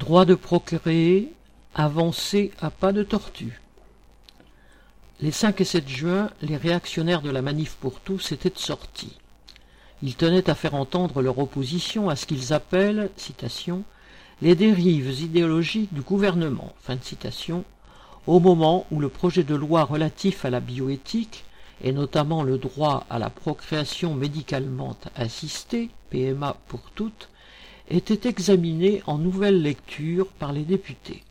Droit de procréer, avancé à pas de tortue. Les 5 et 7 juin, les réactionnaires de la Manif pour tous étaient sortis. Ils tenaient à faire entendre leur opposition à ce qu'ils appellent, citation, les dérives idéologiques du gouvernement, fin de citation, au moment où le projet de loi relatif à la bioéthique, et notamment le droit à la procréation médicalement assistée, PMA pour toutes, était examiné en nouvelle lecture par les députés.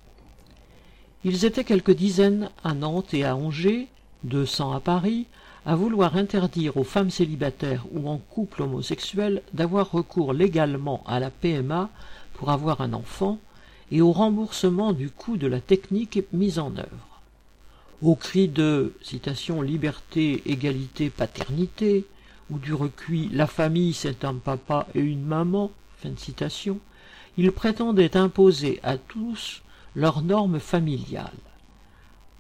Ils étaient quelques dizaines à Nantes et à Angers, deux cents à Paris, à vouloir interdire aux femmes célibataires ou en couple homosexuel d'avoir recours légalement à la PMA pour avoir un enfant et au remboursement du coût de la technique mise en œuvre. Au cri de citation liberté, égalité, paternité, ou du recuit La famille c'est un papa et une maman, fin ils prétendaient imposer à tous leurs normes familiales.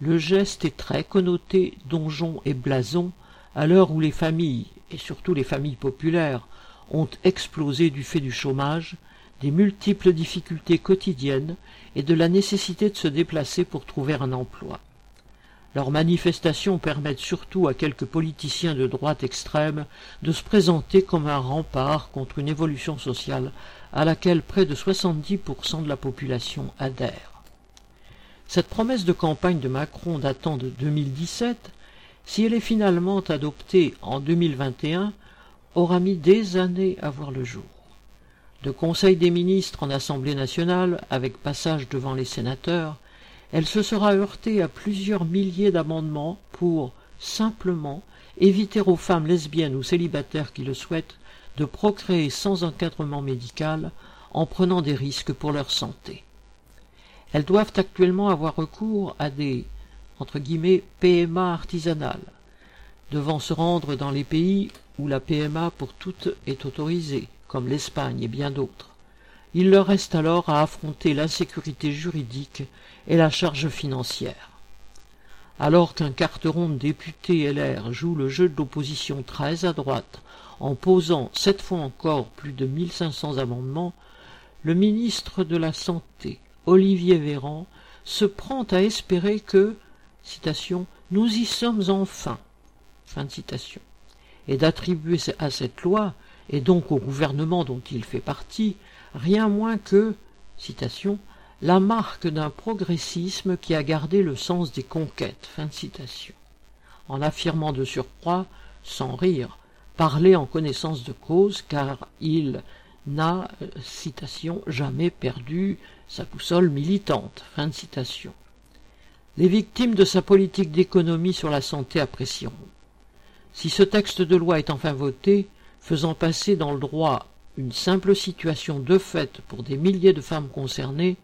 Le geste est très connoté donjon et blason à l'heure où les familles, et surtout les familles populaires, ont explosé du fait du chômage, des multiples difficultés quotidiennes et de la nécessité de se déplacer pour trouver un emploi. Leurs manifestations permettent surtout à quelques politiciens de droite extrême de se présenter comme un rempart contre une évolution sociale à laquelle près de 70% de la population adhère. Cette promesse de campagne de Macron datant de 2017, si elle est finalement adoptée en 2021, aura mis des années à voir le jour. De Conseil des ministres en Assemblée nationale, avec passage devant les sénateurs, elle se sera heurtée à plusieurs milliers d'amendements pour, simplement, éviter aux femmes lesbiennes ou célibataires qui le souhaitent de procréer sans encadrement médical en prenant des risques pour leur santé. Elles doivent actuellement avoir recours à des entre guillemets, PMA artisanales, devant se rendre dans les pays où la PMA pour toutes est autorisée, comme l'Espagne et bien d'autres. Il leur reste alors à affronter l'insécurité juridique et la charge financière. Alors qu'un carteron de député LR joue le jeu de l'opposition très à droite en posant cette fois encore plus de 1500 amendements, le ministre de la Santé Olivier Véran se prend à espérer que, citation, nous y sommes enfin, et d'attribuer à cette loi, et donc au gouvernement dont il fait partie, rien moins que, citation, la marque d'un progressisme qui a gardé le sens des conquêtes, fin citation, en affirmant de surcroît, sans rire, parler en connaissance de cause, car il n'a, citation, jamais perdu sa boussole militante. Les victimes de sa politique d'économie sur la santé apprécieront. Si ce texte de loi est enfin voté, faisant passer dans le droit une simple situation de fait pour des milliers de femmes concernées,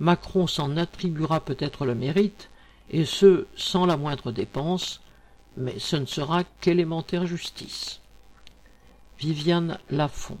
Macron s'en attribuera peut-être le mérite, et ce sans la moindre dépense, mais ce ne sera qu'élémentaire justice. Viviane Lafont